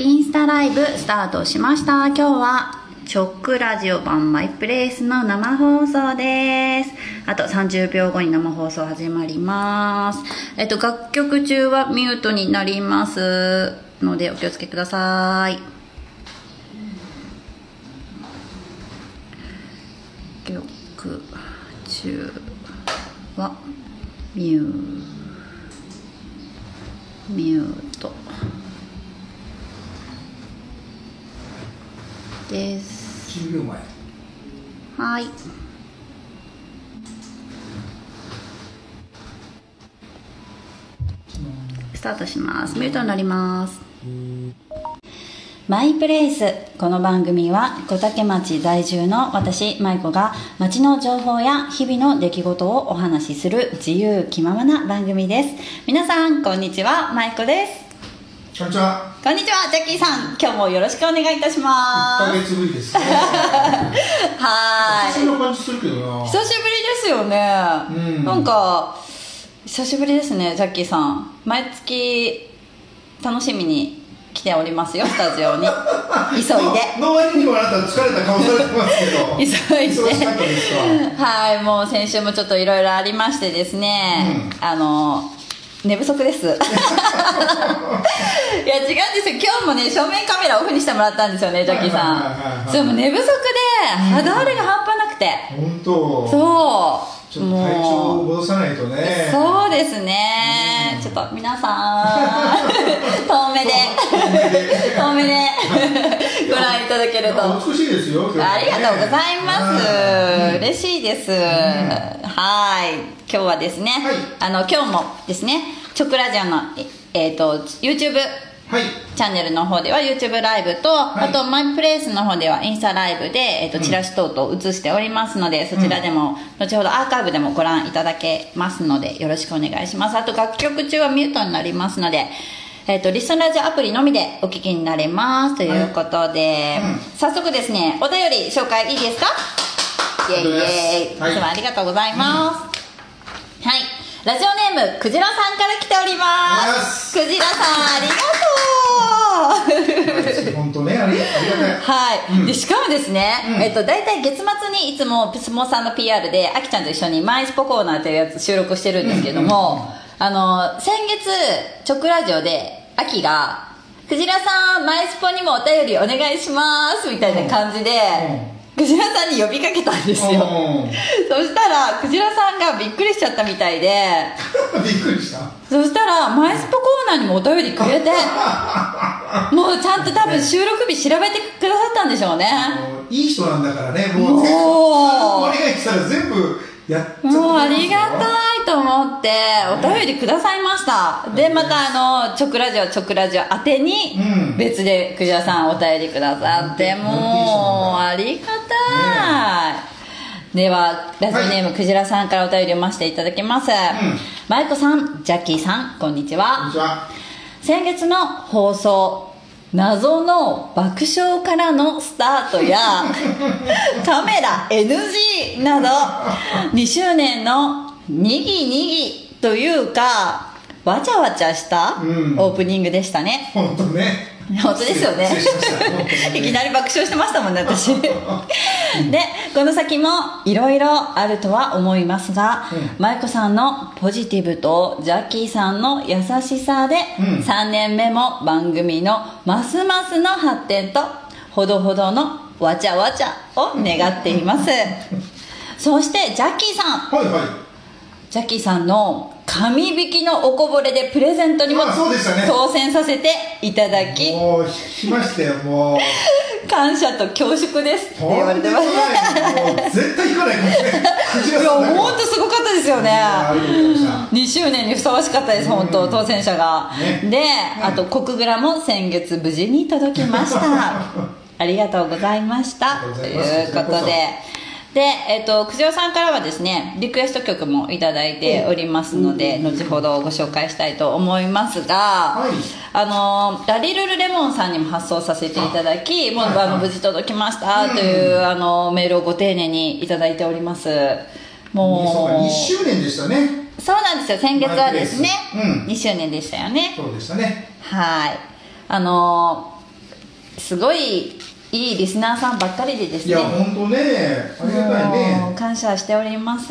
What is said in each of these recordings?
インスタライブスタートしました。今日はチョックラジオ版マイプレイスの生放送です。あと30秒後に生放送始まります。えっと楽曲中はミュートになります。のでお気をつけください。曲中はミューミュートです。10秒前はい。スタートします。ミュートになります。マイプレイス。この番組は小竹町在住の私舞子が町の情報や日々の出来事をお話しする自由気ままな番組です。皆さんこんにちは。舞子ですこんにちは。こんにちはジャッキーさん。今日もよろしくお願いいたしま1ヶす月ぶりですね。はーい。久しぶりの感じするけどな。久しぶりですよね、うん。なんか久しぶりですねジャッキーさん。毎月楽しみに来ておりますよスタジオに。急いで。の割にもあなた疲れた顔されてますけど。急いで。忙しかったですか？はいもう先週もちょっといろいろありましてですね、あの寝不足です。いや違うんですよ。今日もね正面カメラオフにしてもらったんですよねジャッキーさん。そうもう寝不足で肌荒れが半端なくて、本当。そうちょっと体調を戻さないとね。そうですね、ちょっと皆さん遠目で。遠目で。ご覧いただけると。美しいですよ今日はあねりがとうございます、うん。嬉しいです、はい。今日はですね、はい。あの今日もですねチョクラジオのえっ、と YouTube はい。チャンネルの方では YouTube ライブと、い。あとマイプレイスの方ではインスタライブで、えっとチラシ等々映しておりますので、そちらでも、後ほどアーカイブでもご覧いただけますのでよろしくお願いします。あと楽曲中はミュートになりますのでえっとリスンラジオアプリのみでお聞きになれます。ということで、うん。早速ですねお便り紹介いいですか？イエイイエイ、はい。いつもありがとうございます、はいラジオネームくじらさんから来ております。す。くじらさんありがとう。本当ねありがたい。はい、うん。でしかもですね、うん。えっと、大体月末にいつも相撲さんの PR であきちゃんと一緒にマイスポコーナーというやつ収録してるんですけども、あの先月直ラジオであきが「クジラさんマイスポにもお便りお願いします」みたいな感じで、クジラさんに呼びかけたんですよ、うん。そしたらクジラさんがびっくりしちゃったみたいで。びっくりした？そしたらマイスポコーナーにもお便りくれてもうちゃんと多分収録日調べてくださったんでしょうね。いい人なんだからねもう。もう。お願いしたら全部やもうありがたいと思ってお便りくださいました。でまたあの直ラジオ直ラジオ宛てにうん。別でクジラさんお便りくださってなん。てもうありがたい。ではラジオネームクジラさんからお便り読ませていただきます、マイコさんジャッキーさんこんにちこんはにちは。先月の放送謎の爆笑からのスタートや カメラ NG など2周年のにぎにぎというかわちゃわちゃしたうん。オープニングでしたね、本当ね 本当ですよね。いきなり爆笑してましたもんね私。でこの先もいろいろあるとは思いますが、うん。舞子さんのポジティブとジャッキーさんの優しさで、うん。3年目も番組のますますの発展とほどほどのわちゃわちゃを願っています。そしてジャッキーさん。はいはい。ジャッキーさんの紙引きのおこぼれでプレゼントにも当選させていただき。もう聞きましたよもう。感謝と恐縮です。って言われてます絶対行かないかもしれない。いや本当すごかったですよね。ありがとうございました。2周年にふさわしかったです本当当選者が、ね。であと国グラも先月無事に届き ました。ありがとうございました。ということでで、えっとくじおさんからはですねリクエスト曲もいただいておりますので後ほどご紹介したいと思いますが、はい。あのラリルルレモンさんにも発送させていただきもうはいあの無事届きましたという、あのメールをご丁寧にいただいております。もう。2周年でしたね。そうなんですよ。先月はですね、うん。2周年でしたよね。そうでしたね。はい。あのすごいいいリスナーさんばっかりでですね。いや本当ねありがたいね。感謝しております。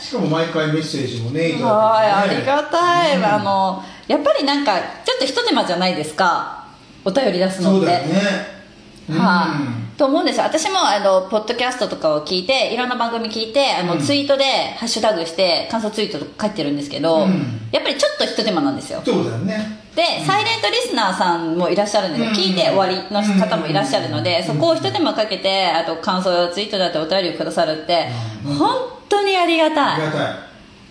しかも毎回メッセージもねいたはい、だいて、ね、ありがたい、うん。あのやっぱりなんかちょっとひと手間じゃないですか。お便り出すのって。そうだよね。はい、と思うんです。よ私もあのポッドキャストとかを聞いていろんな番組聞いてあの、うん。ツイートでハッシュタグして感想ツイートとか書いてるんですけど、うん。やっぱりちょっとひと手間なんですよ。そうだよねで、サイレントリスナーさんもいらっしゃるんです聞いて終わりの方もいらっしゃるので、うん。そこを一手間かけてあと感想ツイートだってお便りをくださるって、うん。本当にありがあたい。りがたい。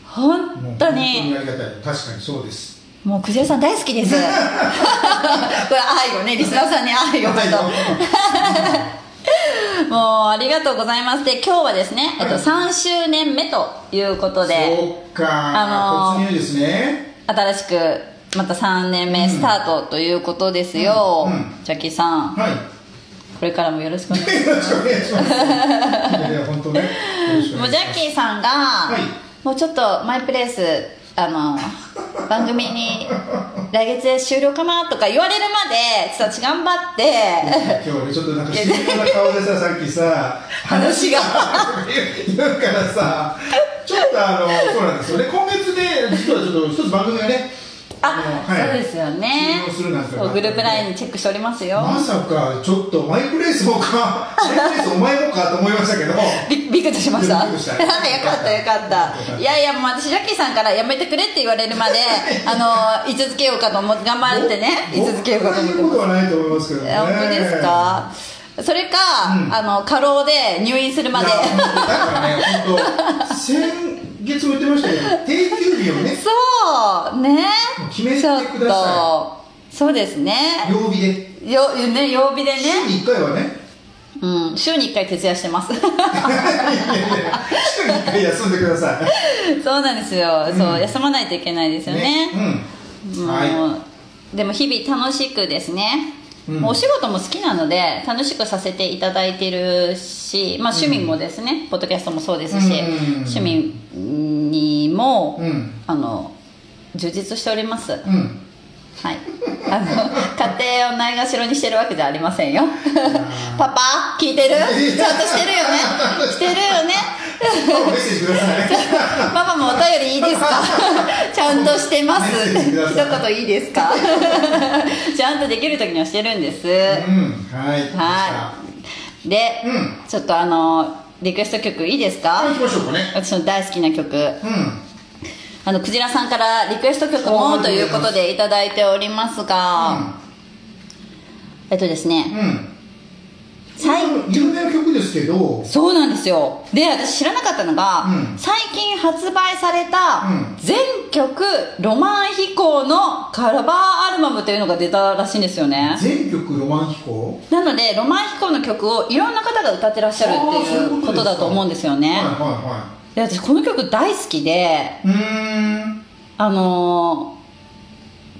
本当本当ににありがたい。確かにそうです。もうクジラさん大好きです。これ愛をねリスナーさんに愛を本当も。うありがとうございます。で今日はですね、えっと、はい3周年目ということで。そうか、あのー突入ですね。新しくまた3年目スタートということですよ、うん。うん。ジャッキーさん。はい。これからもよろしくお願いします。いや本当ね。もうジャッキーさんが、い。もうちょっとマイプレイスあの 番組に来月で終了かなとか言われるまでちょっと頑張って。今日ねちょっとなんか真剣な顔でささっきさ話が言うからさちょっとあのそうなんですよね。今月で実はちょっと一つ番組がねあ、のはいそうですよね。グループ LINE にチェックしておりますよ。まさかちょっとマイプレイスもかマイプレイスお前もかと思いましたけど。びびっくりしました。びっくりした。よかったよかった。いやいやもう私ジャッキーさんからやめてくれって言われるまであの居続けようかと思って頑張ってね居続けようかと思ってそういうことはないと思いますけどねえ本当ですかそれか、うんあの過労で入院するまでだからね本当先月も言ってましたけど定休日をねそうね決めてくださとそうですね。い曜日で。よね曜日で週ね、に1回はね。うん、週に1回徹夜してます。いやいやいや週に1回休んでください。そうなんですよ、そう休まないといけないですよね。うん。もう、はでも日々楽しくですね、うん。お仕事も好きなので楽しくさせていただいてるし、まあ、趣味もですね、ポッドキャストもそうですし、うん。趣味にも、うん。あの充実しております、うん。はい、あの家庭をないがしろにしてるわけじゃありませんよ。パパ聞いてる？ちゃんとしてるよね。してるよね。メッセージください。パパもお便りいいですか？ちゃんとしてます。一言いいですか？ちゃんとできる時にはしてるんです、うん。はい。はい。で、うん。ちょっとあのリクエスト曲いいですかね。私の大好きな曲。うんあのクジラさんからリクエスト曲あもということでいただいておりますが、えっとですね、有名な曲ですけど。そうなんですよ。で私知らなかったのが、うん。最近発売されたうん。全曲ロマン飛行のカバーアルバムというのが出たらしいんですよね。全曲ロマン飛行？なのでロマン飛行の曲をいろんな方が歌ってらっしゃるっていうことだと思うんですよね。はいはで私この曲大好きでうーん。あのー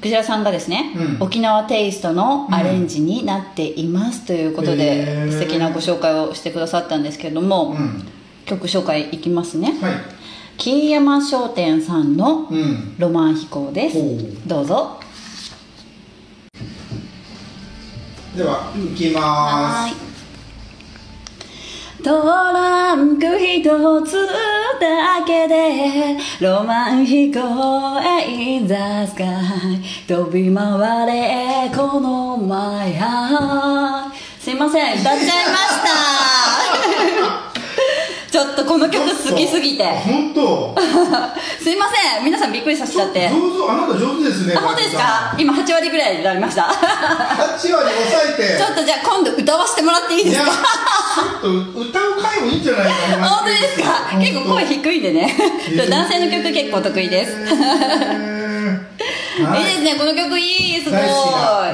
クジラさんがですね、うん。沖縄テイストのアレンジになっていますということへで、ー。素敵なご紹介をしてくださったんですけれども、うん。曲紹介いきますね。はい。桐山商店さんのうん。ロマン飛行です、どうぞ。では行きます。いトランク一つだけでロマン飛行へ in the sky 飛び回れこの my heart すいません歌っちゃいました。ちょっとこの曲好きすぎて。本当？すいません。皆さんびっくりさせちゃって。上手あなた上手ですねあ本当ですか？今8割ぐらいになりました。8割抑えて。ちょっとじゃあ今度歌わせてもらっていいですか？ちょっと歌う回もいいんじゃないかな。本当ですか？結構声低いんでね。えー男性の曲結構得意です、はい。いですね。この曲いいすごい。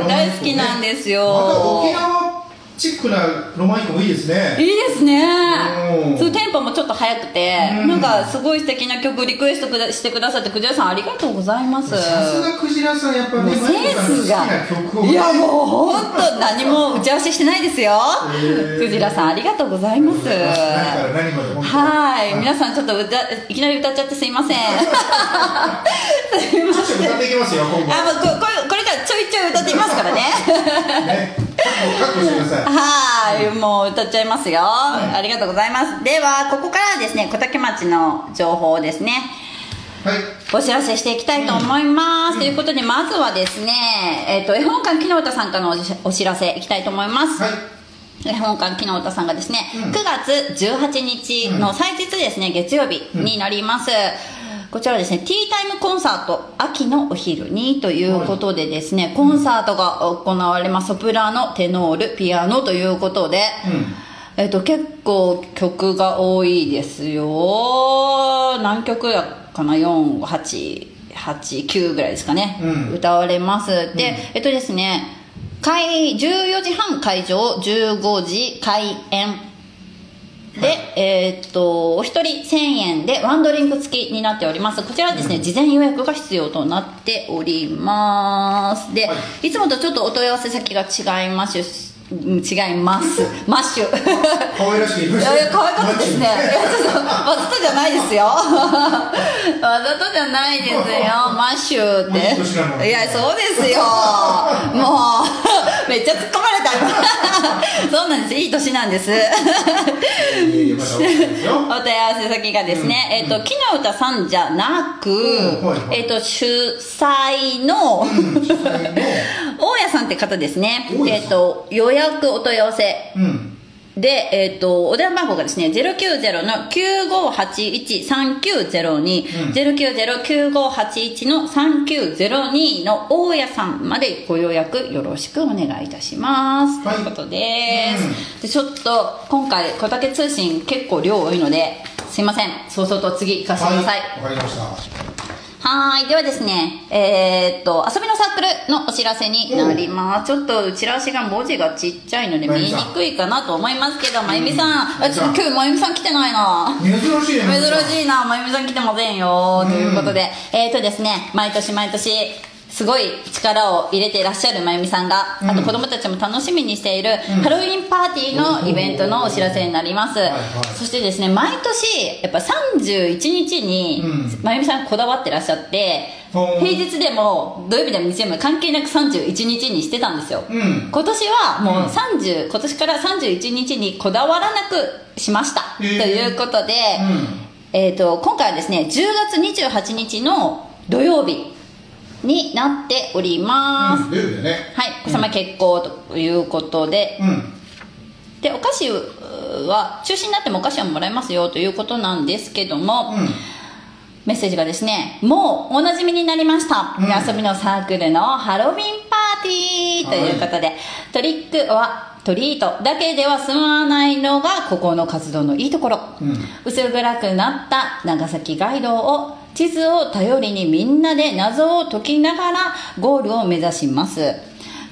大好きなんですまたよ沖縄チックなロマン飛行もいいですね。いいですねうんそうテンポもちょっと速くてうん。なんかすごい素敵な曲リクエストくだしてくださってクジラさんありがとうございます。さすがクジラさんやっぱねセンスが。いやもう本当何も打ち合わせしてないですよ。ー。クジラさんありがとうございます。何から何まで本当はい。皆さんちょっと歌いきなり歌っちゃってすいません。すいませんちょっと歌っていきますよ今後。あもうここれこれからちょいちょい歌っていきますからね。ねはい、もう歌っちゃいますよ、ありがとうございます。ではここからはですね小竹町の情報をですね。はい。お知らせしていきたいと思います、ということでまずはですね、えっと絵本館木の歌さんからのお知らせいきたいと思います、はい。絵本館木の歌さんがですね、うん。9月18日の祭日ですね、月曜日になります、こちらはですね、ティータイムコンサート、秋のお昼にということでですね、コンサートが行われます。ソプラノ、テノール、ピアノということで、うんえっと、結構曲が多いですよ。何曲やかな ?4、8、8、9ぐらいですかね。うん歌われます。で、えっとですね、開、14時半会場、15時開演。で、えーっと、お一人1000円でワンドリンク付きになっております。こちらはですね、事前予約が必要となっております。で、、はいつもとちょっとお問い合わせ先が違います。うん違います。マッシュ。可愛らしいまいやいや可愛かったですね。いやちょっとわざとじゃないですよ。わざとじゃないですよ。マッシュって。いやそうですよ。もうめっちゃ突っ込まれた今。そうなんです。いい年なんです。お問い合わせ先がですね、えっ、と、木の歌さんじゃなく、うんはいはいえっ、と、主催の、主催の 大家さんって方ですね。えっ、と、予約お問い合わせうんで、えっ、と、お電話番号がですね、090の9581-3902、うん090-9581の3902の大家さんまでご予約よろしくお願いいたします。はいということです。で、ちょっと、今回、小竹通信結構量多いので、すいません。そうそうと次行かせてください。はいわかりましたはーい。ではですね、えーっと、遊びのサークルのお知らせになります。ちょっと、チラシが文字がちっちゃいので見えにくいかなと思いますけど、まゆみさん、あ、ちょっと今日まゆみさん来てないな。珍しいね珍しいな、まゆみさん来てませんよ。ということで、えーっとですね、毎年毎年、すごい力を入れていらっしゃるまゆみさんが、うん。あと子供たちも楽しみにしているハロウィンパーティーのイベントのお知らせになります。そしてですね、毎年、やっぱ31日にうん、まゆみさんこだわってらっしゃって、平日でも土曜日でも日曜日でも関係なく31日にしてたんですよ。うん。今年はもううん。30、今年から31日にこだわらなくしました。ということで、うん。えっ、と、今回はですね、10月28日の土曜日になっております。うん出るよね。はい、お様結構ということで、うん。で、お菓子は、中止になってもお菓子はもらえますよということなんですけども、うん。メッセージがですね、もうおなじみになりました。うん。遊びのサークルのハロウィンパーティーということで、トリックはトリートだけでは済まないのがここの活動のいいところ。うん。薄暗くなった長崎街道を地図を頼りにみんなで謎を解きながらゴールを目指します。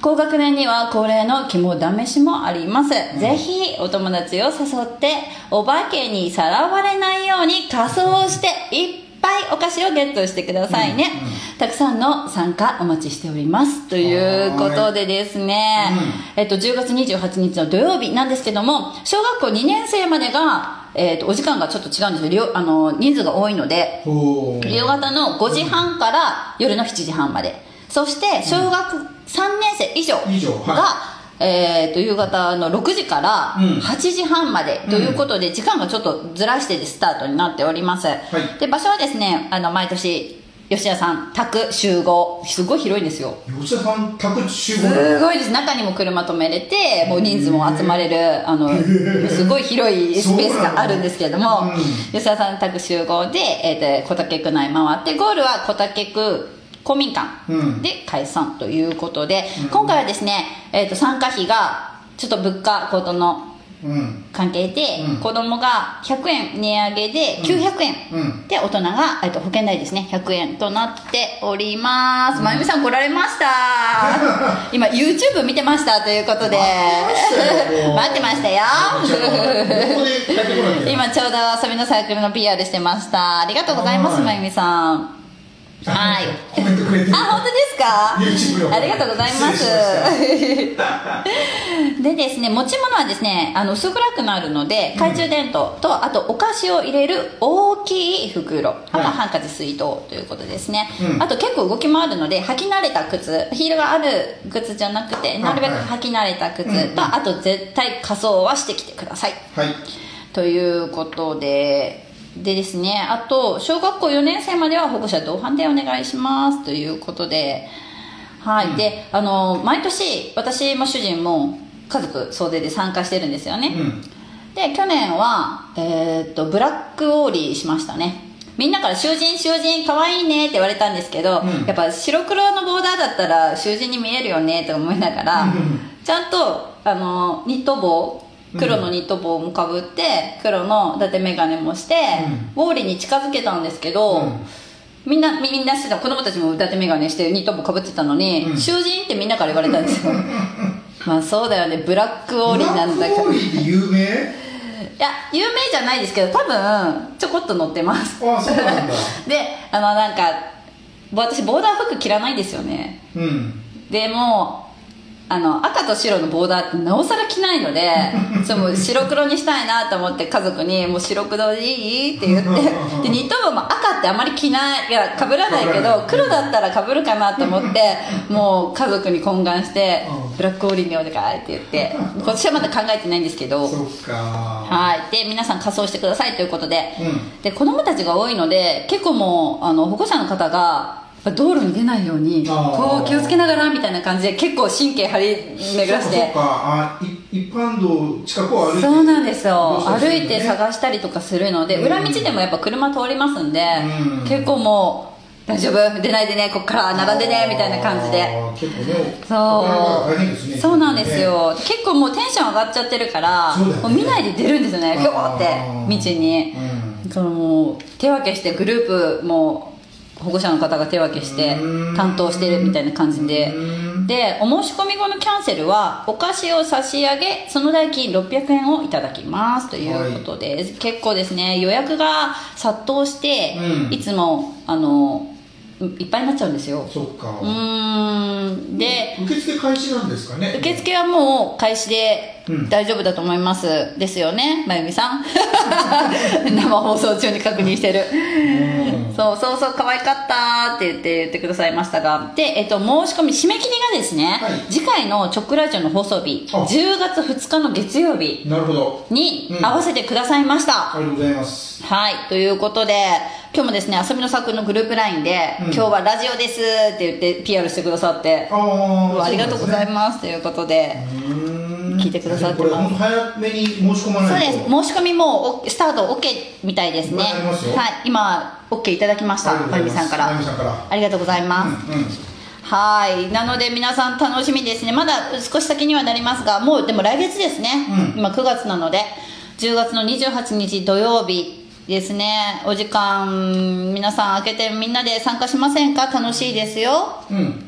高学年には恒例の肝試しもあります。ぜひお友達を誘ってお化けにさらわれないように仮装していっぱいお菓子をゲットしてくださいね。たくさんの参加お待ちしております。ということでですね、えっと、10月28日の土曜日なんですけども、小学校2年生までが、えっと、お時間がちょっと違うんですよ。両あの、人数が多いので、夕方の5時半から夜の7時半まで。そして、小学3年生以上が、はえー、と夕方の6時からうん。8時半までということで、時間がちょっとずらしてスタートになっております、い。で場所はですねあの毎年吉田さん宅集合。すごい広いんですよ。吉田さん宅集合。すごいです。中にも車止めれてもう人数も集まれるあのすごい広いスペースがあるんですけれども、うん吉田さん宅集合で、えー、と小竹区内回ってゴールは小竹区公民館うん。で解散ということで、今回はですね、えー、と参加費がちょっと物価高騰のうん関係で、うん。子供が100円値上げで900円、うん。で大人が、えっと、保険代ですね。100円となっております、まゆみさん来られました。今 YouTube 見てました。ということで。待ってましたよ。今ちょうど遊びのサークルの PR してました。ありがとうございますはい。まゆみさんはい。コメントくれてる。あ本当ですか？ありがとうございます。でですね持ち物はですねあの薄暗くなるので懐中電灯と、あとお菓子を入れる大きい袋、あとはハンカチ水筒ということですね、うん。あと結構動き回るので履き慣れた靴。ヒールがある靴じゃなくてなるべく履き慣れた靴と、うんうん。あと絶対仮装はしてきてください。はい。ということででですねあと小学校4年生までは保護者同伴でお願いしますということではい、うん。であの毎年私も主人も家族総出で参加してるんですよね、うん。で去年は、えーっとブラックオーリーしましたね。みんなから「囚人囚人かわいいね」って言われたんですけど、うん。やっぱ白黒のボーダーだったら囚人に見えるよねと思いながら、うん。ちゃんとあのニット帽黒のニット帽もかぶって黒の伊達眼鏡もして、ウォーリーに近づけたんですけど、うん。みんなみんなしてた子供たちも伊達眼鏡してニット帽かぶってたのに、うん。囚人ってみんなから言われたんですよ。まあそうだよねブラックオーリーなんだかブラックオーリーって有名？いや有名じゃないですけど多分ちょこっと載ってます。あそうなんだ。であのなんか私ボーダー服着らないんですよね。うん。でもうあの赤と白のボーダーってなおさら着ないので そうもう白黒にしたいなと思って家族に「もう白黒でいい?」って言って でニット帽も赤ってあまり着ないいやかぶらないけど黒だったらかぶるかなと思って もう家族に懇願してうん「ブラックオーリーにお願い」って言って今年はまだ考えてないんですけど。はい、で皆さん仮装してくださいということで,、うん。で子供たちが多いので結構もうあの保護者の方が道路に出ないようにこう気をつけながらみたいな感じで結構神経張り巡らして。そっかそっか。あい一般道近くを歩いて。そうなんですよ。どうした歩いて探したりとかするので、うん。裏道でもやっぱ車通りますんで、うん。結構もう大丈夫？出ないでねこっから並んでねみたいな感じで。結構ねそう。ね。そうなんですよ、結構もうテンション上がっちゃってるから、ね。もう見ないで出るんですよね。あー。ひょーって道に、うん。そのもう手分けしてグループも保護者の方が手分けしてうん。担当してるみたいな感じで。うん。でお申し込み後のキャンセルはお菓子を差し上げその代金600円をいただきます。ということです、結構ですね。予約が殺到して、うん。いつもあのいっぱいになっちゃうんですよ。そっか。うーん。で受付開始なんですかね受付はもう開始でうん。大丈夫だと思います、ですよねまゆみさん。生放送中に確認してる。うん。そうそうそう可愛かったって言って言ってくださいましたが。で、えっと、申し込み締め切りがですね、はい。次回の直ラジオの放送日あ。10月2日の月曜日なるほど。にうん。合わせてくださいました、ありがとうございます。はいということで今日もですね遊びのサークルのグループ LINE で、うん。今日はラジオですって言って PR してくださってあありがとうございまますということで、聞いてくださってます。これ本当早めに申し込まそうないと。です。申し込みもおスタート OK みたいですね。はい。今 OK いただきましたまゆみさんから。ありがとうございます、うんうん。はい。なので皆さん楽しみですね。まだ少し先にはなりますがもうでも来月ですね、うん。今9月なので10月の28日土曜日ですね。お時間皆さん開けてみんなで参加しませんか？楽しいですよ。うん。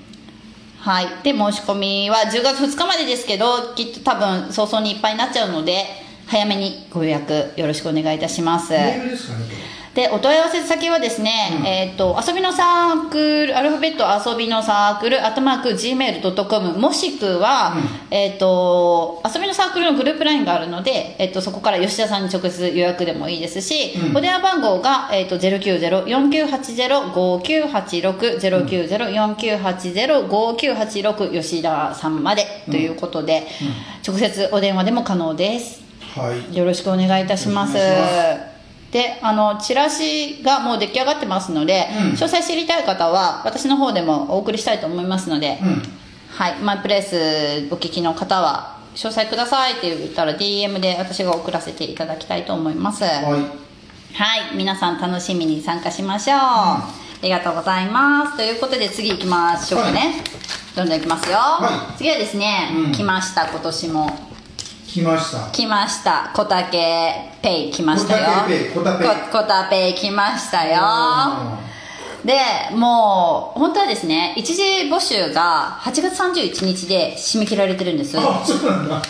はい。で申し込みは10月2日までですけどきっと多分早々にいっぱいになっちゃうので早めにご予約よろしくお願いいたします。メールですかねこでお問い合わせ先はですね、うん。えっ、と遊びのサークルアルファベット遊びのサークルアットマーク Gmail.com もしくは、うん。えっ、と遊びのサークルのグループラインがあるので、えっとそこから吉田さんに直接予約でもいいですし、うん。お電話番号が、えっと090-4980-5986-090-4980-5986吉田さんまでということで、直接お電話でも可能です。れはい。よろしくお願いいたしますであのチラシがもう出来上がってますので、うん。詳細知りたい方は私の方でもお送りしたいと思いますので、うん。はい。マイプレイスお聞きの方は詳細くださいって言ったら DM で私が送らせていただきたいと思います。はい、はい。皆さん楽しみに参加しましょう、ありがとうございます。ということで次行きましょうかね、はい。どんどん行きますよ、は次はですね、うん。来ました今年も来ました。来ました。小竹ペイ来ましたよ。こ小竹ペイ来ましたよ。でもう本当はですね一時募集が8月31日で締め切られてるんです。そうあそうなんだ。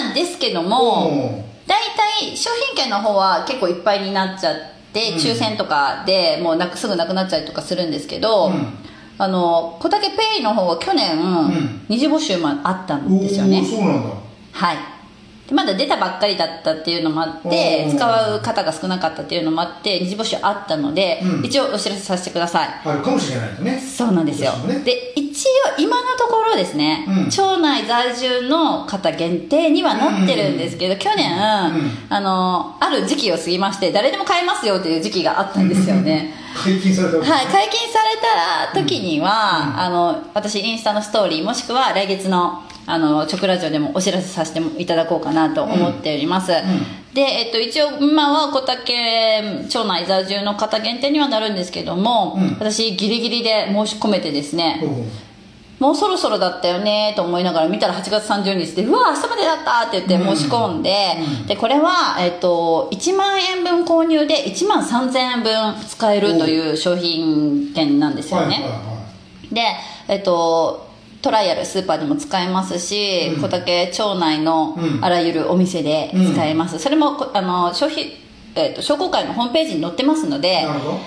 なんですけども大体商品券の方は結構いっぱいになっちゃって抽選とかでもうなくすぐなくなっちゃうとかするんですけど、うん。あの小竹ペイの方は去年、ん。二次募集もあったんおですよね。おそうなんだ。はい。でまだ出たばっかりだったっていうのもあって使う方が少なかったっていうのもあって二次募集あったので、うん。一応お知らせさせてください。あるかもしれないとね。そうなんですよ、ね。で一応今のところですね、うん。町内在住の方限定にはなってるんですけど、去年、ん。あのある時期を過ぎまして誰でも買えますよという時期があったんですよね。解禁されたはい、解禁された時には、あの私インスタのストーリーもしくは来月のあの直ラジオでもお知らせさせていただこうかなと思っております、で、えっと、一応今は小竹町内在住の方限定にはなるんですけども、うん。私ギリギリで申し込めてですね、もうそろそろだったよねと思いながら見たら8月30日でうわ明日までだったって言って申し込んで、でこれは、えっと、1万円分購入で1万3000円分使えるという商品券なんですよね、はいはいはでえっとトライアルスーパーでも使えますし、うん。小竹町内のうん。あらゆるお店で使えます、それもこあの消費、えっと商工会のホームページに載ってますのいでなるほ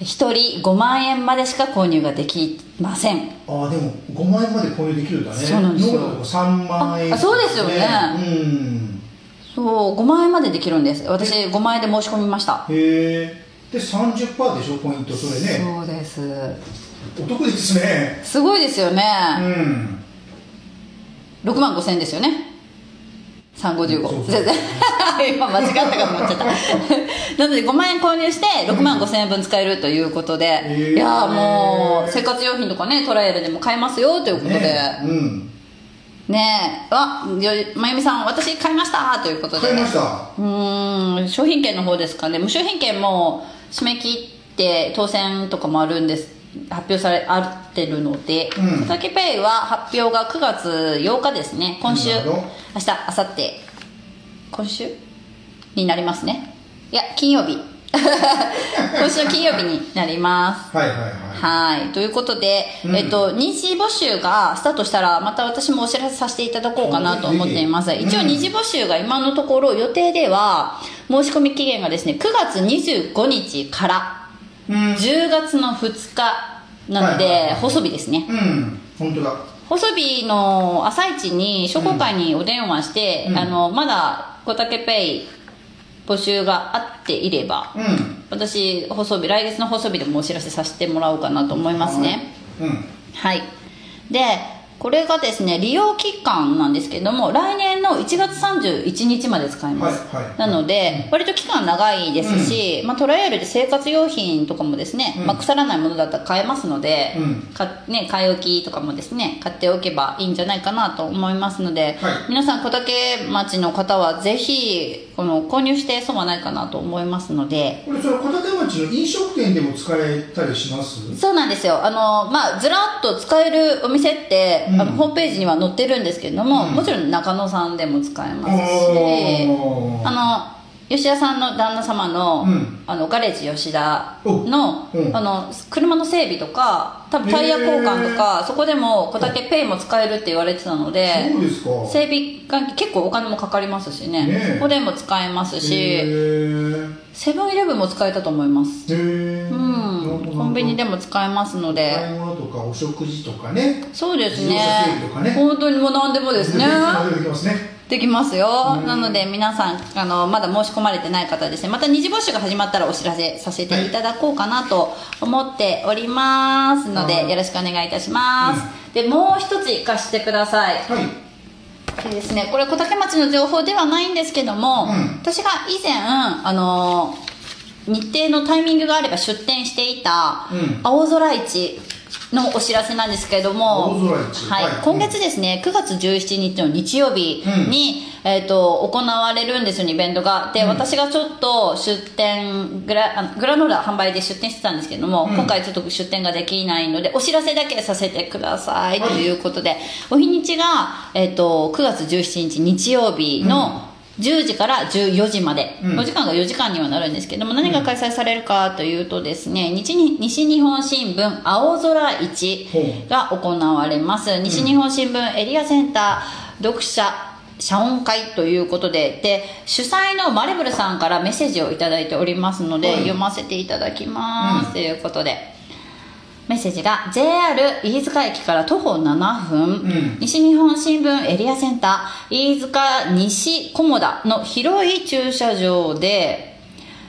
1人5万円までしか購入ができません。どああでも5万円まで購入できるんだね。そうなんですよ。今まで3万円ああそうですよね。うん。そう5万円までできるんです。私5万円で申し込みました。へえで30%でしょポイントそれね。そうですお得ですね。すごいですよね、うん。6万5千円ですよね。355そうそう。全然。今間違ったかと思っちゃった。なので5万円購入して6万5千円分使えるということで、へー。いやーもう生活用品とかねトライアルでも買えますよということで。ねうん。ねえ。あよまゆみさん私買いましたということで。買いました。うーん商品券の方ですかね。無商品券も締め切って当選とかもあるんです発表されあってるのでうん。小竹ペイは発表が9月8日ですね。今週明日明後日。今週？になりますね。いや金曜日。今週の金曜日になります。はいはいはい。はい。ということで、うん。えっと、二次募集がスタートしたら、また私もお知らせさせていただこうかなと思っています。一応、二次募集が今のところ予定では、申し込み期限がですね、9月25日からうん。10月の2日なのではい、細日ですね。うん。本当だ。細日の朝一に商工会にお電話して、うん。あの、まだ小竹ペイ募集があっていれば、うん。私、細日、来月の細日でもお知らせさせてもらおうかなと思いますね。うん。はい。で、これがですね、利用期間なんですけども、来年の1月31日まで使えます。はいはいなので、割と期間長いですし、まあ、トライアルで生活用品とかもですね、うん。まあ、腐らないものだったら買えますので、うん。かね、買い置きとかもですね、買っておけばいいんじゃないかなと思いますので、はい。皆さん小竹町の方はぜひ、この購入して損はないかなと思いますので、これその小竹町の飲食店でも使えたりします？そうなんですよ。あの、まあ、ずらっと使えるお店って、うん。あのホームページには載ってるんですけれども、うん。もちろん中野さんでも使えますしあの吉田さんの旦那様の,、うん。あのガレージ吉田の,、あの車の整備とか多分タイヤ交換とかそこでも小竹ペイも使えるって言われてたのでそうですか。整備関係結構お金もかかりますしね。ねえ。そこでも使えますへしー。セブンイレブンも使えたと思います。うん。コンビニでも使えますので。買い物とかお食事とかね。そうですね。ね。本当にもう何でもですね。出てきますねできますよ。うん。なので皆さんあのまだ申し込まれてない方はですね。また二次募集が始まったらお知らせさせていただこうかなと思っておりますのはい。でよろしくお願いいたします。でもう一つ行かしてください。はい。でですねこれ小竹町の情報ではないんですけども、うん。私が以前あの日程のタイミングがあれば出店していたうん。青空市のお知らせなんですけれどもはい。はい。今月ですね9月17日の日曜日に、えー、と行われるんですよイベントが。で、うん。私がちょっと出店グラあのグラノーラ販売で出店してたんですけども、うん。今回ちょっと出店ができないのでお知らせだけさせてくださいはいということで、お日にちが、えー、と9月17日日曜日の10時から14時まで、うん。お時間が4時間にはなるんですけども何が開催されるかというとですね西日本新聞青空市が行われます。西日本新聞エリアセンター読者謝恩会ということでで主催のマレブルさんからメッセージを頂いただいておりますので、はい。読ませていただきます、うん。ということでメッセージが JR 飯塚駅から徒歩7分、ん。西日本新聞エリアセンター飯塚西菰田の広い駐車場で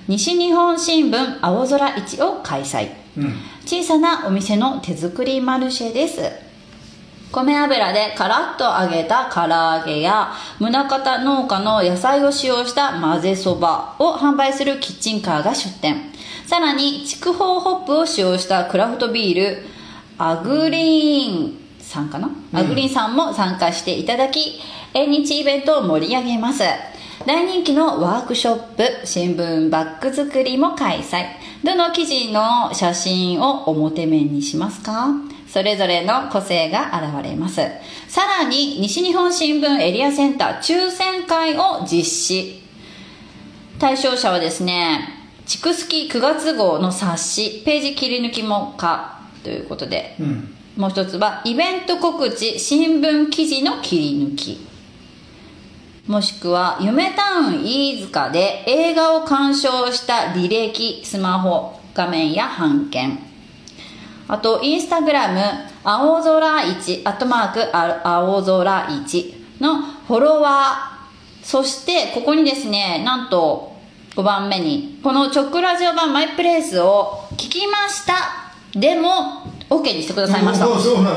西日本新聞青空市を開催。うん。小さなお店の手作りマルシェです。米油でカラッと揚げた唐揚げや宗像農家の野菜を使用した混ぜそばを販売するキッチンカーが出店さらに筑豊ホップを使用したクラフトビールアグリーンさんかな、アグリーンさんも参加していただき縁日イベントを盛り上げます。大人気のワークショップ新聞バッグ作りも開催。どの記事の写真を表面にしますか？それぞれの個性が現れます。さらに西日本新聞エリアセンター抽選会を実施。対象者はですね筑好き9月号の冊子ページ切り抜きも可ということでうん。もう一つはイベント告知新聞記事の切り抜き。もしくは夢タウン飯塚で映画を鑑賞した履歴スマホ画面や版権。あとインスタグラム青空1アットマークあ青空1のフォロワー。そしてここにですねなんと5番目にこの直ラジオ版マイプレイスを聞きました。でも OK にしてくださいました。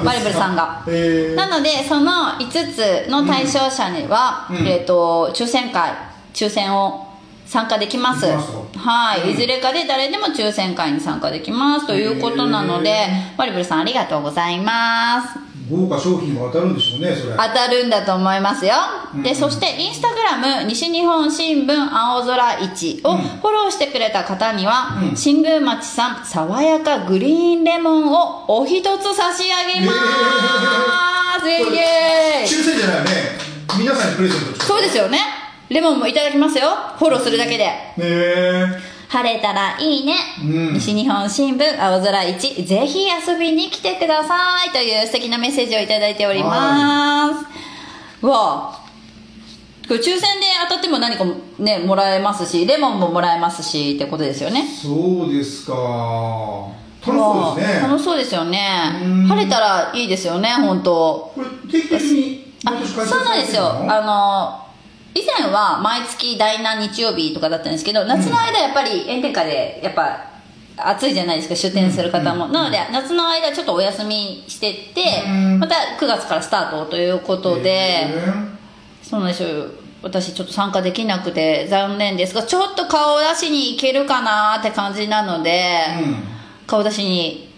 バリブルさんが。なのでその5つの対象者には、うん。えっ、と抽選会抽選を参加できます。はい、うん。いずれかで誰でも抽選会に参加できます。ということなのでへバリブルさんありがとうございます豪華商品が当たるんでしょうねそれ。当たるんだと思いますよ、うんでそしてインスタグラム西日本新聞青空1をうん。フォローしてくれた方には、うん。新宮町産爽やかグリーンレモンをお一つ差し上げます、イエー。イ抽選じゃないよね。皆さんにプレゼントそうですよね。レモンもいただきますよ。フォローするだけで。へえ晴れたらいいね、うん。西日本新聞青空1ぜひ遊びに来てください。という素敵なメッセージをいただいております、わあ。これ抽選で当たっても何かねもらえますしレモンももらえますしってことですよね。そうですか。楽しそうですね。楽しそうですよね。うん。晴れたらいいですよね本当。これ定期的にそうなんですよ。あの以前は毎月第何日曜日とかだったんですけど夏の間やっぱり炎天下でやっぱ暑いじゃないですか出店する方も、うん。なので夏の間ちょっとお休みしてって、うん。また9月からスタートということで、へそうなんですよ。私ちょっと参加できなくて残念ですがちょっと顔出しに行けるかなって感じなので、顔出しに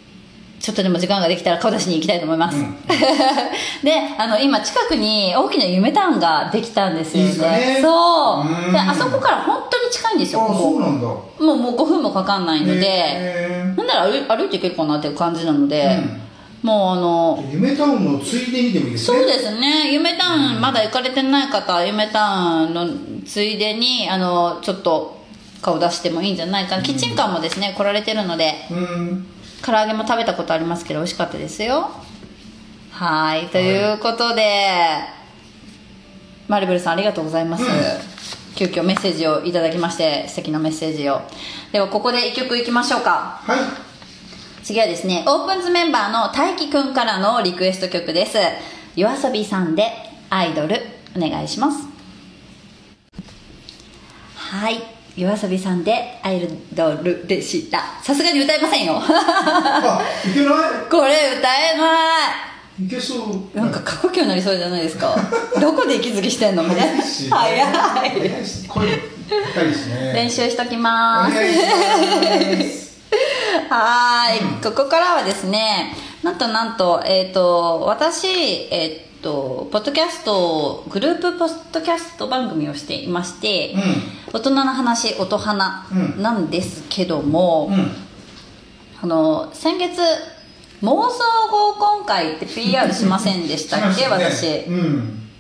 ちょっとでも時間ができたら顔出しに行きたいと思います、うん。であの今近くに大きな夢タウンができたんですよね。いいね。そう。うん。であそこから本当に近いんですよあここ。そうなんだ。もうもう5分もかかんないので、へなんなら歩い歩いていけるかなっていう感じなので、うん。もうあのえ夢タウンのついでにでもいいですね。そうですね。夢タウンまだ行かれてない方は夢タウンのついでにあのちょっと顔出してもいいんじゃないかな、キッチンカーもですね来られてるので。うん唐揚げも食べたことありますけど美味しかったですよ。はいということで、マリブルさんありがとうございます、うん急遽メッセージをいただきまして素敵なメッセージを。ではここで1曲いきましょうか。はい。次はですねオープンズメンバーの大輝くんからのリクエスト曲です。夜遊びさんで「アイドル」お願いします。はい夜遊びさんで「アイドル」でした。さすがに歌えませんよ。あいけな これ歌えない。いけそう。なんか過呼吸になりそうじゃないですか。どこで息継ぎしてんのみたいな。早いし早い。早いですね。練習しときおます。はーい、ここからはですねなんとなんとえっ、と私えっ、とポッドキャストグループポッドキャスト番組をしていまして、大人の話音花うん。なんですけども、うん。あの先月妄想合コン会って PR しませんでしたっけ？しま私。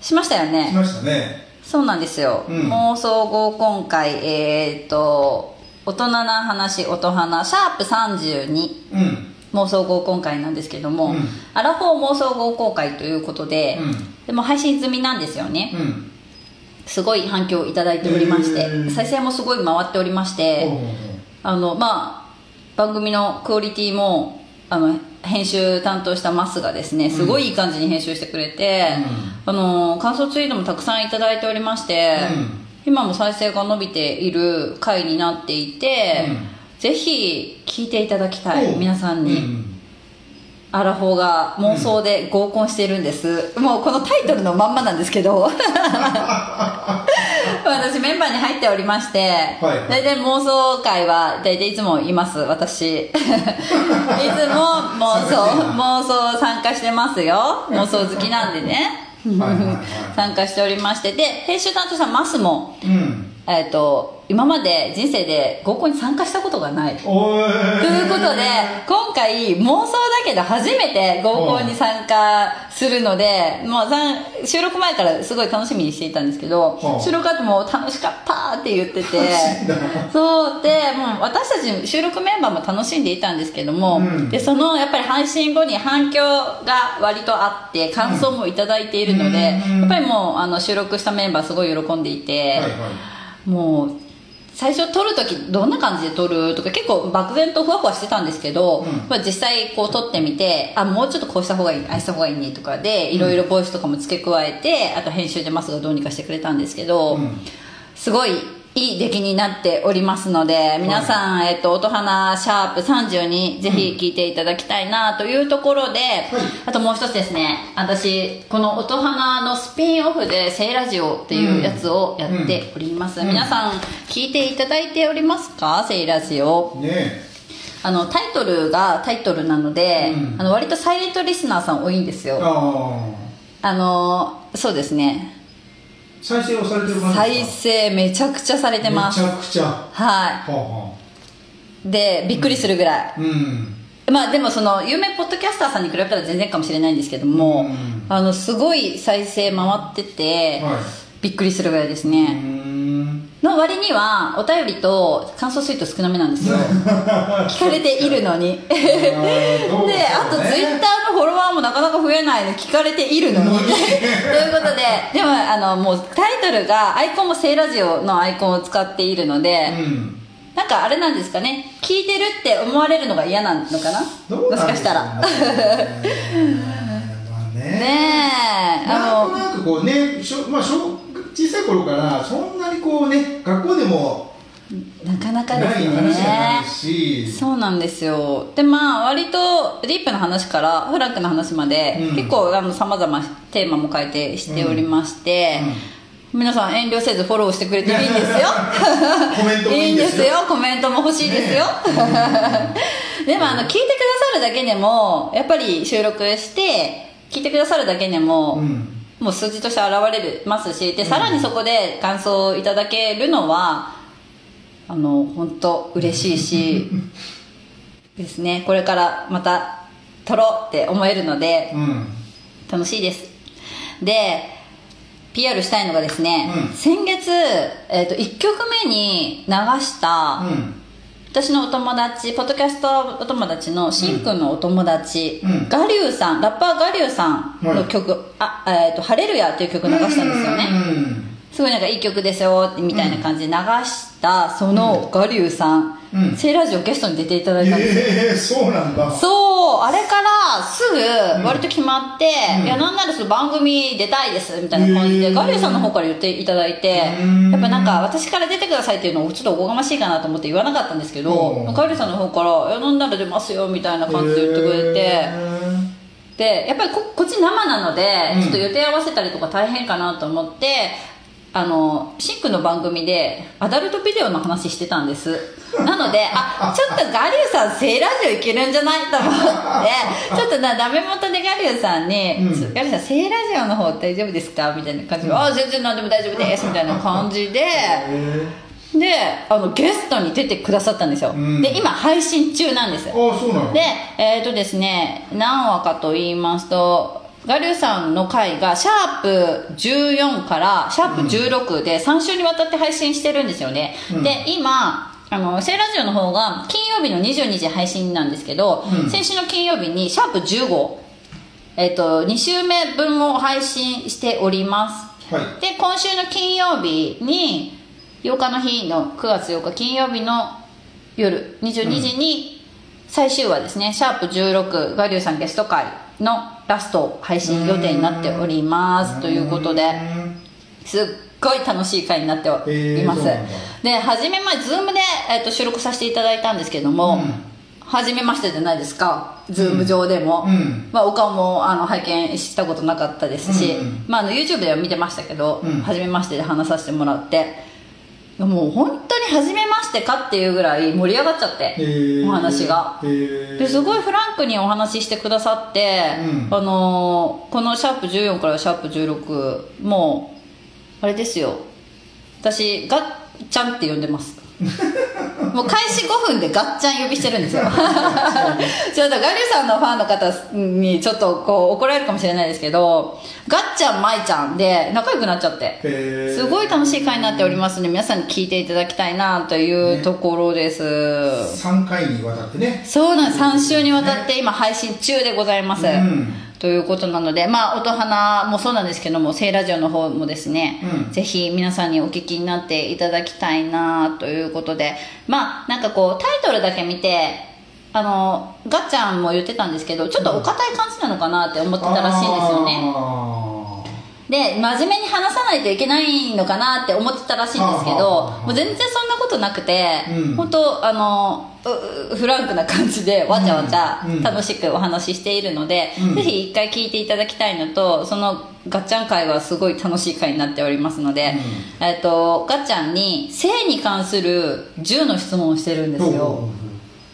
しましたよね。しましたね。そうなんですよ、うん。妄想合コン会えっ、と大人な話音花シャープ32うん妄想合コン会なんですけども、うん。アラフォー妄想合コン会ということで、うん。でも配信済みなんですよね、うん。すごい反響をいただいておりましへてー。再生もすごい回っておりまして、あのまあ番組のクオリティもあの編集担当したマスがですねすごいいい感じに編集してくれて、あの感想ツイートもたくさんいただいておりまして、うん。今も再生が伸びている回になっていて、うんぜひ聞いていただきたい皆さんに、うん。アラフォーが妄想で合コンしてるんです、もうこのタイトルのまんまなんですけど。私メンバーに入っておりまして、はい大体妄想会は大体いつもいます。私。いつも妄想妄想参加してますよ。妄想好きなんでね。はいはいはい。参加しておりまして。で編集担当したマスも、うん。えっと今まで人生で合コンに参加したことがない。ということで今回妄想だけど初めて合コンに参加するのでもうさん収録前からすごい楽しみにしていたんですけどはあ。収録後も楽しかったって言ってて。そう。でもう私たち収録メンバーも楽しんでいたんですけども、うん。でそのやっぱり配信後に反響が割とあって感想もいただいているので、うん。やっぱりもうあの収録したメンバーすごい喜んでいて、はいはい。もう最初撮る時どんな感じで撮るとか結構漠然とふわふわしてたんですけど、うん。まあ、実際こう撮ってみてあもうちょっとこうした方がいいああした方がいいねとかでいろいろボイスとかも付け加えてあと編集でマスがどうにかしてくれたんですけど、うん。すごいいい出来になっておりますので皆さん、えっと、音花シャープ32ぜひ聞いていただきたいなというところで、あともう一つですね。私この音花のスピンオフで「聖ラジオ」っていうやつをやっております、うん。皆さん聞いていただいておりますか？聖ラジオ。ねあのタイトルがタイトルなので、うん。あの割とサイレントリスナーさん多いんですえよ。ああのそうですね。あ再生をされてる感じ再です生めちゃくちゃされかてます。めちゃくちゃ。ははいあはでびっくりするぐらい、あうん。まあでもその有名ポッドキャスターさんに比べたら全然かもしれないんですけども、うん。あのすごい再生回ってて、はい。びっくりするぐらいですね、んの割にはお便りと感想ツイート少なめなんですよ。聞かれているのに。でね。あとツイッターのフォロワーもなかなか増えないの聞かれているのに。ということででもあのもうタイトルがアイコンも「聖ラジオ」のアイコンを使っているので、うん。なんかあれなんですかね。聞いてるって思われるのが嫌なのかな？どうもしかしたら。ね まあね。ねえなんとなくこうねしょ、まあ、しょ小さい頃からそんなにこうね学校でもなかなかないですよねし。そうなんですよ。でまあ割とディープな話からフランクな話まで、うん。結構さまざまテーマも変えてしておりまして、皆さん遠慮せずフォローしてくれていいんですよ。コメントもいいんですよ。いいんですよ。コメントも欲しいですよ、でもあの聞いてくださるだけでもやっぱり収録して聞いてくださるだけでも、うんもう数字として現れますしでさらにそこで感想をいただけるのはあの本当嬉しいし ですね。これからまた撮ろうって思えるのでうん。楽しいです。で PR したいのがですね、うん。先月、えー、と1曲目に流した、うん私のお友達ポッドキャストお友達のしんくんのお友達、うん。ガリュウさんラッパーガリュウさんの曲「あえー、とハレルヤ」っていう曲流したんですよね、うん。すごいなんかいい曲ですよみたいな感じで流したそのガリュウさん、うん。セイラジオゲストに出ていただいたんですよ。ええそうなんだ。そうあれからすぐ割と決まって、うん。いやなんならその番組出たいですみたいな感じで、へーガリュウさんの方から言っていただいてうん。やっぱなんか私から出てくださいっていうのをちょっとおこがましいかなと思って言わなかったんですけどうん。ガリュウさんの方から「いやなんなら出ますよ」みたいな感じで言ってくれて。へでやっぱりここっち生なので、うん。ちょっと予定合わせたりとか大変かなと思ってあのシンクの番組でアダルトビデオの話してたんですなのであちょっとガリュウさん聖ラジオいけるんじゃないと思って ちょっとなダメ元でガリュウさんに「うん。ガリュウさん聖ラジオの方大丈夫ですか?」みたいな感じで「あ全然何でも大丈夫です」みたいな感じでえであのゲストに出てくださったんですよ、うん。で今配信中なんです。あそうなの？でえっ、とですね何話かと言いますとガリュウさんの回がシャープ14からシャープ16で3週にわたって配信してるんですよね、うん。で今あの聖ラジオの方が金曜日の22時配信なんですけど、うん。先週の金曜日にシャープ15えっ、と2週目分を配信しております。はい。で今週の金曜日に8日の日の9月8日金曜日の夜22時に最終話ですね、シャープ16ガリュウさんゲスト会のラスト配信予定になっております。ということでうんすっごい楽しい回になっております、えーで初め前ズームで、えっと収録させていただいたんですけども、うん。初めましてじゃないですか。ズーム上でも、うん。まあ、お顔もあの拝見したことなかったですし、うん。うんまあ、あの YouTube では見てましたけど、うん。初めましてで話させてもらって。もう本当に初めましてかっていうぐらい盛り上がっちゃって、お話が。ですごいフランクにお話ししてくださって、うん。あのーこのシャープ14からシャープ16もうあれですよ。私ガッちゃんって呼んでます。もう開始5分でガッチャン呼びしてるんですよ。ちょっとガリュさんのファンの方にちょっとこう怒られるかもしれないですけどガッチャンマイちゃんで仲良くなっちゃってすごい楽しい回になっておりますので皆さんに聞いていただきたいなというところです、3回にわたってね。そうなんです。3週にわたって今配信中でございます、うんということなのでまあ音花もそうなんですけども聖ラジオの方もですね、うん。ぜひ皆さんにお聞きになっていただきたいなということでまあなんかこうタイトルだけ見てあのガッちゃんも言ってたんですけどちょっとお堅い感じなのかなって思ってたらしいんですよね。あで真面目に話さないといけないのかなって思ってたらしいんですけどもう全然そんなことなくて、うん。本当あのうフランクな感じでわちゃわちゃうん。楽しくお話ししているので、うん。ぜひ一回聞いていただきたいのとそのガッチャン会はすごい楽しい会になっておりますので、えっとガッチャンに性に関する10の質問をしてるんですよ、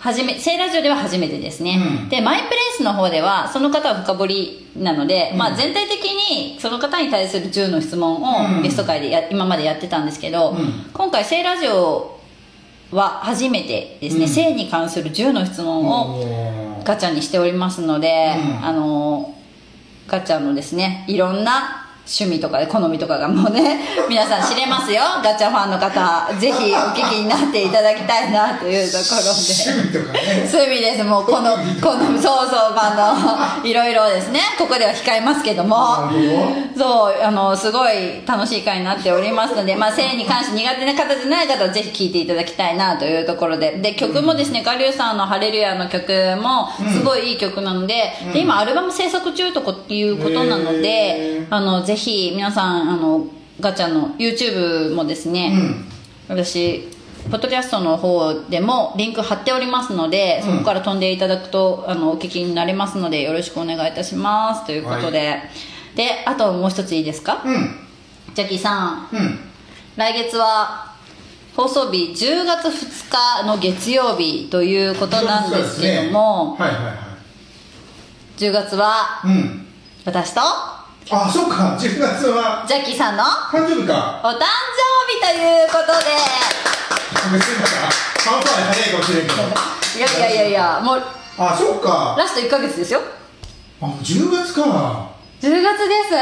はじめ、聖ラジオでは初めてですね。うん。で、マイプレイスの方では、その方は深掘りなので、うん。まあ全体的にその方に対する10の質問うん。をゲスト会でや、今までやってたんですけど、うん。今回聖ラジオは初めてですね、うん。性に関する10の質問をガチャにしておりますので、うん。あの、ガチャのですね、いろんな趣味とかで好みとかがもうね、皆さん知れますよ。ガチャファンの方、ぜひお聞きになっていただきたいなというところで。趣味とかね。そういう意味です。もうこのこのそうそうあのいろいろですね。ここでは控えますけども。そうあのすごい楽しい回になっておりますので、まあ、性に関して苦手な方じゃない方はぜひ聴いていただきたいなというところで。で曲もですねガリュウさんの「ハレルヤ」の曲もすごいいい曲なので,、で今アルバム制作中ということなのへでー。あのぜひ皆さんあのガチャの YouTube もですね、うん。私ポッドキャストの方でもリンク貼っておりますので、うん。そこから飛んでいただくとあのお聞きになれますのでよろしくお願いいたします。ということで、であともう一ついいですか、うん。ジャッキーさん。うん。来月は放送日10月2日の月曜日ということなんですけども、はいはいはい。10月はうん。私とあそっか。10月はジャッキーさんの誕生日か。お誕生日ということで。別になんか半端で早いかもしれんけど。いやいやいやいやもうあそっか。ラスト1ヶ月ですよ。あ10月か。10月です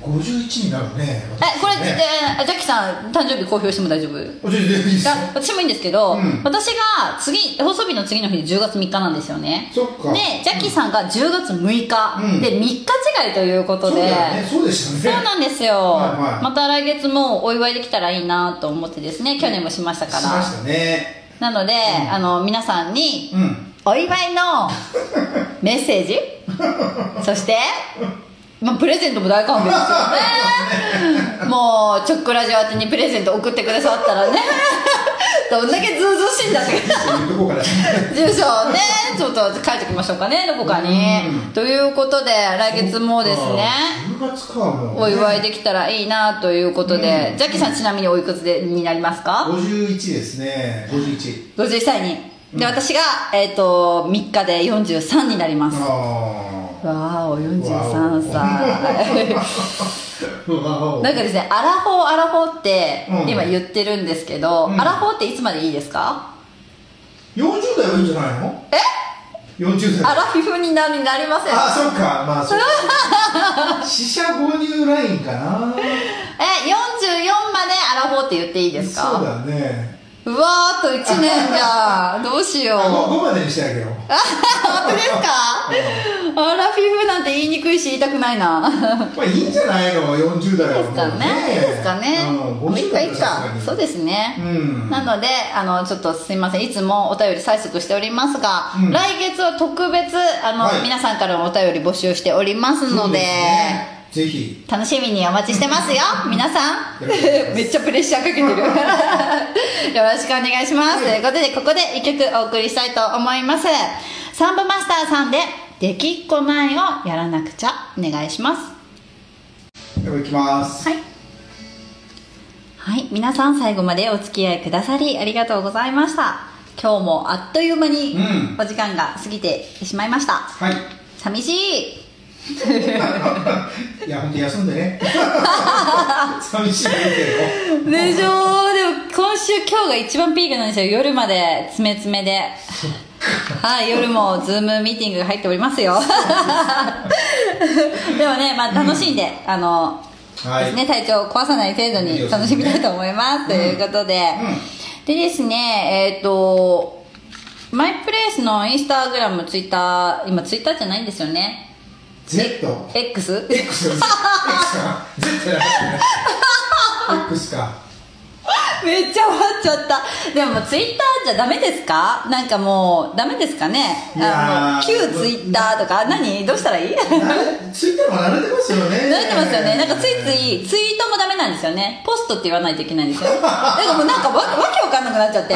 51になるねえこれ、ね。えージャッキーさん誕生日公表しても大丈夫？私もいいんですけど、うん。私が次放送日の次の日で10月3日なんですよね。そっか。でジャッキーさんが10月6日、うん。で3日違いということで。ね。そうでしたね。そうなんですよ、はいはい。また来月もお祝いできたらいいなと思ってですね。去年もしましたから。しましたね。なので、あの皆さんにうん。お祝いのメッセージ？そして、まあ、プレゼントも大歓迎ですよね。もうチョックラジオ宛てにプレゼント送ってくださったらね。どんだけズうずうしいんだって住所ねちょっと書いておきましょうかね。どこかに。うん。ということで来月もですね。10月かもうお祝いできたらいいなということで、うん。ジャッキーさんちなみにおいくつでになりますか？51ですね。51 51歳に。で私が、えっと3日で43になります。あわーお43歳。なんかですねアラフォーアラフォーってうん。今言ってるんですけど、うん。アラフォーっていつまでいいですか？40代はいいんじゃないの？え？40代アラフィフになりなりません。あそっか。まあそう。死者購入ラインかな。え44までアラフォーって言っていいですか？そうだねうわーあと1年じゃんどうしよう。あ 5, までにしてあげよう。本当ですか？あラフィフなんて言いにくいし言いたくないな。まあいいんじゃないの？40代はですかね。ですかね。うんもういいか。いいかそうですね、うん。なのであのちょっとすいません。いつもお便り催促しておりますが、うん。来月は特別あの、はい。皆さんからのお便り募集しておりますのでねぜひ。楽しみにお待ちしてますよ。皆さん。めっちゃプレッシャーかけてる。よろしくお願いします、ということでここで1曲お送りしたいと思います。サンボマスターさんで「できっこないをやらなくちゃ」お願いします。では行きます。はい。はい。皆さん最後までお付き合いくださりありがとうございました。今日もあっという間にうん。お時間が過ぎてしまいました。はい。寂しい。いや本当休んでね 寂しいけどでしょでも今週今日が一番ピークなんですよ。夜まで詰め詰めで。はい、夜もズームミーティングが入っておりますよ。でもね、まあ楽しんで、あの、はいですね、体調を壊さない程度に楽しみたいと思います。ということで、うんでですね、えっ、と、マイプレイスのインスタグラム、ツイッター、今ツイッターじゃないんですよね。Z X? X X か Z じゃなくてね X かめっちゃ笑っちゃった。でもツイッターじゃダメですか？なんかもう、ダメですかね？あの、旧ツイッターとか、何？どうしたらいい？ツイッターも慣れてますよね慣れてますよね。なんかついつい、ツイートもダメなんですよね。ポストって言わないといけないんですよ。だからもうなんかわわけわかんなくなっちゃって。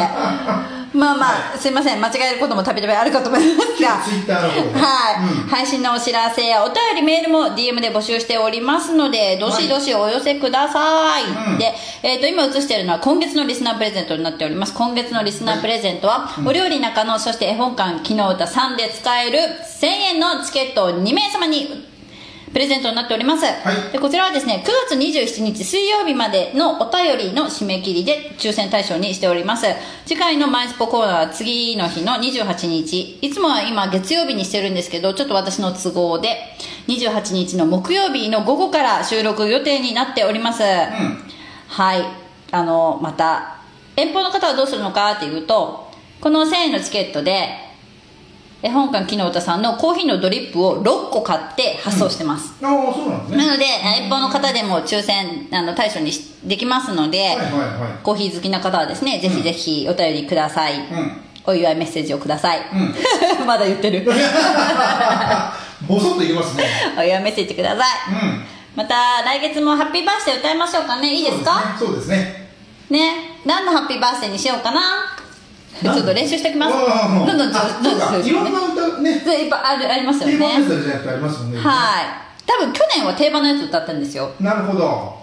まあまあ、すいません。間違えることもたびたびあるかと思いますが。ツイッターの方ではい、うん配信のお知らせやお便りメールも DM で募集しておりますので、どしどしお寄せください。うんで、えっ、と、今映しているのは今月のリスナープレゼントになっております。今月のリスナープレゼントは、お料理中野、そして絵本館、昨日歌3で使える1000円のチケットを2名様にプレゼントになっております、い。でこちらはですね9月27日水曜日までのお便りの締め切りで抽選対象にしております。次回のマイスポコーナーは次の日の28日。いつもは今月曜日にしてるんですけどちょっと私の都合で28日の木曜日の午後から収録予定になっております、はい。あのまた遠方の方はどうするのかっていうとこの1000円のチケットで絵本館木の歌さんのコーヒーのドリップを6個買って発送してます、ああそうなんですね。なので遠方の方でも抽選あの対象にしできますので、はいはいはコーヒー好きな方はですねぜひぜひお便りください、いうん。お祝いメッセージをください、う まだ言ってる。ボソッといきますね。お祝いメッセージください、うん。また来月もハッピーバースデー歌いましょうかね。いいですか？そうですね。ね。何のハッピーバースデーにしようかな？ちょっと練習しておきます。どんどんどんどんいろんな歌ね。いっぱいあるありますよ定番ね。のやつじゃなくてありますもんね。はい。多分去年は定番のやつ歌ったんですよ。なるほど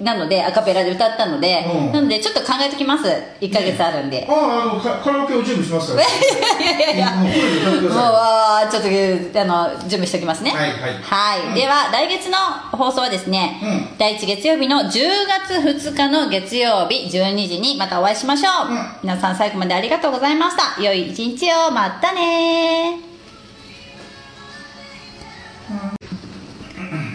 なのでアカペラで歌ったので、うん。なのでちょっと考えときます。1ヶ月あるんで、あああのカカラオケを準備しますから。いやいやいやもうちょっとあの準備しておきますね。はいはい。はい。うん。では来月の放送はですね、うん。第1月曜日の10月2日の月曜日12時にまたお会いしましょう、うん。皆さん最後までありがとうございました。良い一日を。またね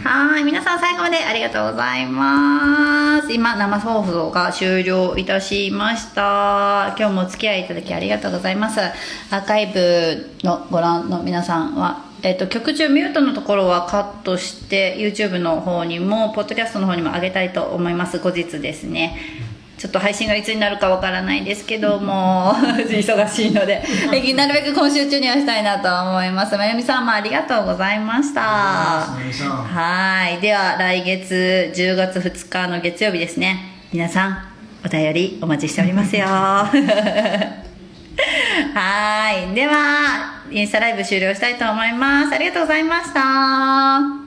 はい皆さん最後までありがとうございます。今生放送が終了いたしました。今日もお付き合いいただきありがとうございます。アーカイブのご覧の皆さんはえっと、曲中ミュートのところはカットして YouTube の方にもポッドキャストの方にも上げたいと思います。後日ですね。ちょっと配信がいつになるかわからないですけども 忙しいのでなるべく今週中にはしたいなと思いますまゆみさんもありがとうございました。はいでは来月10月2日の月曜日ですね。皆さんお便りお待ちしておりますよ。はい。ではインスタライブ終了したいと思います。ありがとうございました